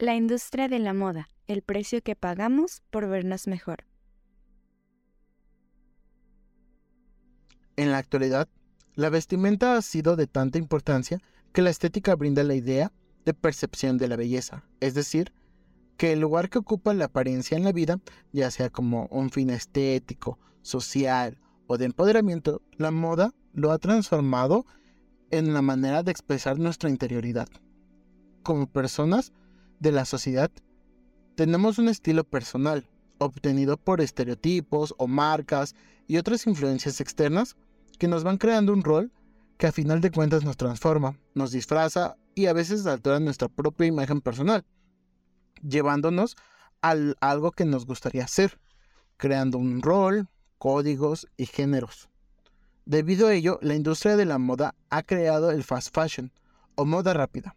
La industria de la moda, el precio que pagamos por vernos mejor. En la actualidad, la vestimenta ha sido de tanta importancia que la estética brinda la idea de percepción de la belleza, es decir, que el lugar que ocupa la apariencia en la vida, ya sea como un fin estético, social o de empoderamiento, la moda lo ha transformado en la manera de expresar nuestra interioridad. Como personas, de la sociedad, tenemos un estilo personal, obtenido por estereotipos o marcas y otras influencias externas que nos van creando un rol que a final de cuentas nos transforma, nos disfraza y a veces altera nuestra propia imagen personal, llevándonos a algo que nos gustaría hacer, creando un rol, códigos y géneros. Debido a ello, la industria de la moda ha creado el fast fashion o moda rápida,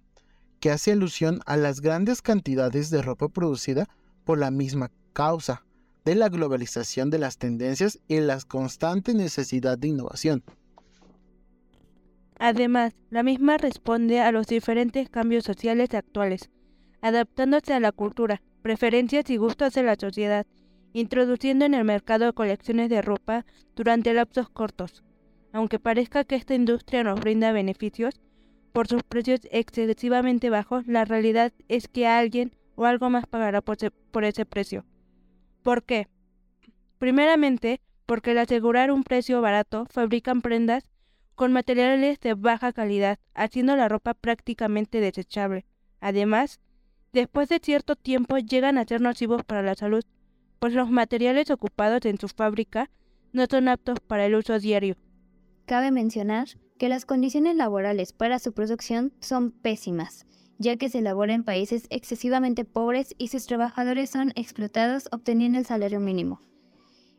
que hace alusión a las grandes cantidades de ropa producida por la misma causa de la globalización de las tendencias y la constante necesidad de innovación. Además, la misma responde a los diferentes cambios sociales actuales, adaptándose a la cultura, preferencias y gustos de la sociedad, introduciendo en el mercado colecciones de ropa durante lapsos cortos. Aunque parezca que esta industria nos brinda beneficios, por sus precios excesivamente bajos, la realidad es que alguien o algo más pagará por, ese precio. ¿Por qué? Primeramente, porque al asegurar un precio barato, fabrican prendas con materiales de baja calidad, haciendo la ropa prácticamente desechable. Además, después de cierto tiempo llegan a ser nocivos para la salud, pues los materiales ocupados en su fábrica no son aptos para el uso diario. Cabe mencionar que las condiciones laborales para su producción son pésimas, ya que se elabora en países excesivamente pobres y sus trabajadores son explotados obteniendo el salario mínimo.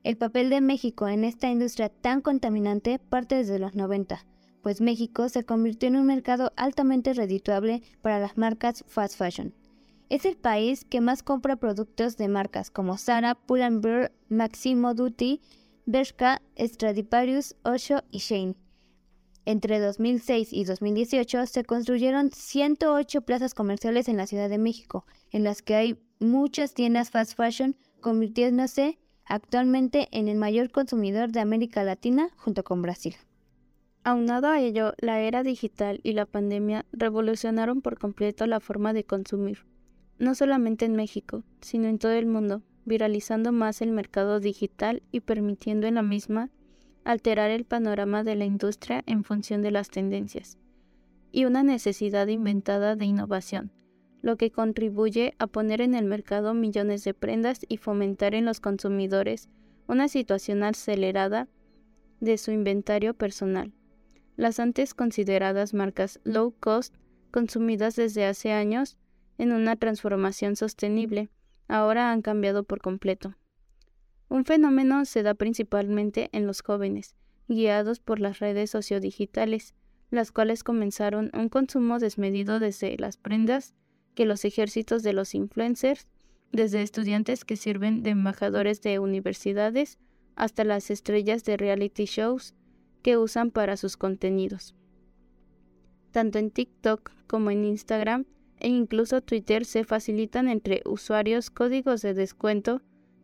El papel de México en esta industria tan contaminante parte desde los 90, pues México se convirtió en un mercado altamente redituable para las marcas fast fashion. Es el país que más compra productos de marcas como Zara, Pull&Bear, Maximo Duty, Bershka, Stradivarius, Osho y Shane. Entre 2006 y 2018 se construyeron 108 plazas comerciales en la Ciudad de México, en las que hay muchas tiendas fast fashion, convirtiéndose actualmente en el mayor consumidor de América Latina junto con Brasil. Aunado a ello, la era digital y la pandemia revolucionaron por completo la forma de consumir, no solamente en México, sino en todo el mundo, viralizando más el mercado digital y permitiendo en la misma alterar el panorama de la industria en función de las tendencias, y una necesidad inventada de innovación, lo que contribuye a poner en el mercado millones de prendas y fomentar en los consumidores una situación acelerada de su inventario personal. Las antes consideradas marcas low cost, consumidas desde hace años en una transformación sostenible, ahora han cambiado por completo. Un fenómeno se da principalmente en los jóvenes, guiados por las redes sociodigitales, las cuales comenzaron un consumo desmedido desde las prendas que los ejércitos de los influencers, desde estudiantes que sirven de embajadores de universidades hasta las estrellas de reality shows que usan para sus contenidos. Tanto en TikTok como en Instagram e incluso Twitter se facilitan entre usuarios códigos de descuento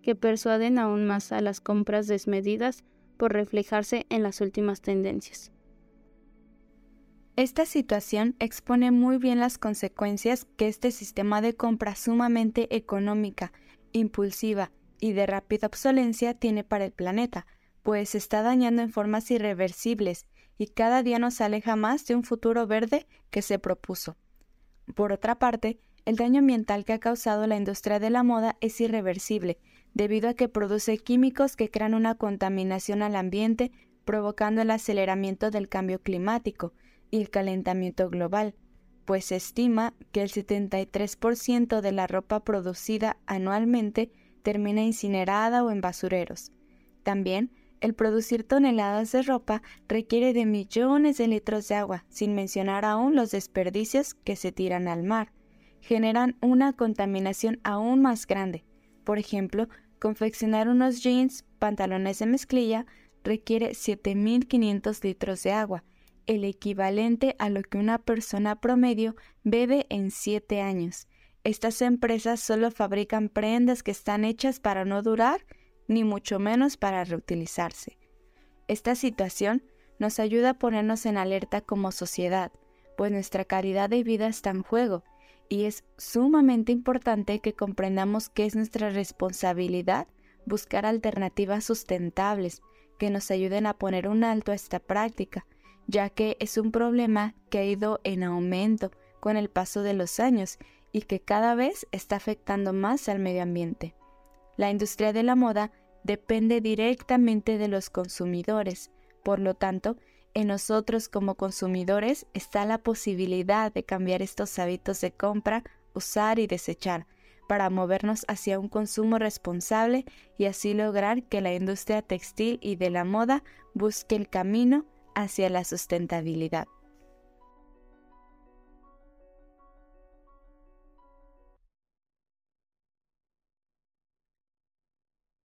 que persuaden aún más a las compras desmedidas por reflejarse en las últimas tendencias. Esta situación expone muy bien las consecuencias que este sistema de compra sumamente económica, impulsiva y de rápida obsolencia tiene para el planeta, pues está dañando en formas irreversibles y cada día nos aleja más de un futuro verde que se propuso. Por otra parte, el daño ambiental que ha causado la industria de la moda es irreversible debido a que produce químicos que crean una contaminación al ambiente, provocando el aceleramiento del cambio climático y el calentamiento global, pues se estima que el 73% de la ropa producida anualmente termina incinerada o en basureros. También, el producir toneladas de ropa requiere de millones de litros de agua, sin mencionar aún los desperdicios que se tiran al mar. Generan una contaminación aún más grande. Por ejemplo, Confeccionar unos jeans, pantalones de mezclilla, requiere 7.500 litros de agua, el equivalente a lo que una persona promedio bebe en 7 años. estas empresas solo fabrican prendas que están hechas para no durar, ni mucho menos para reutilizarse. Esta situación nos ayuda a ponernos en alerta como sociedad, pues nuestra calidad de vida está en juego y es sumamente importante que comprendamos que es nuestra responsabilidad buscar alternativas sustentables que nos ayuden a poner un alto a esta práctica, ya que es un problema que ha ido en aumento con el paso de los años y que cada vez está afectando más al medio ambiente. La industria de la moda depende directamente de los consumidores, por lo tanto, en nosotros como consumidores está la posibilidad de cambiar estos hábitos de compra, usar y desechar, para movernos hacia un consumo responsable y así lograr que la industria textil y de la moda busque el camino hacia la sustentabilidad.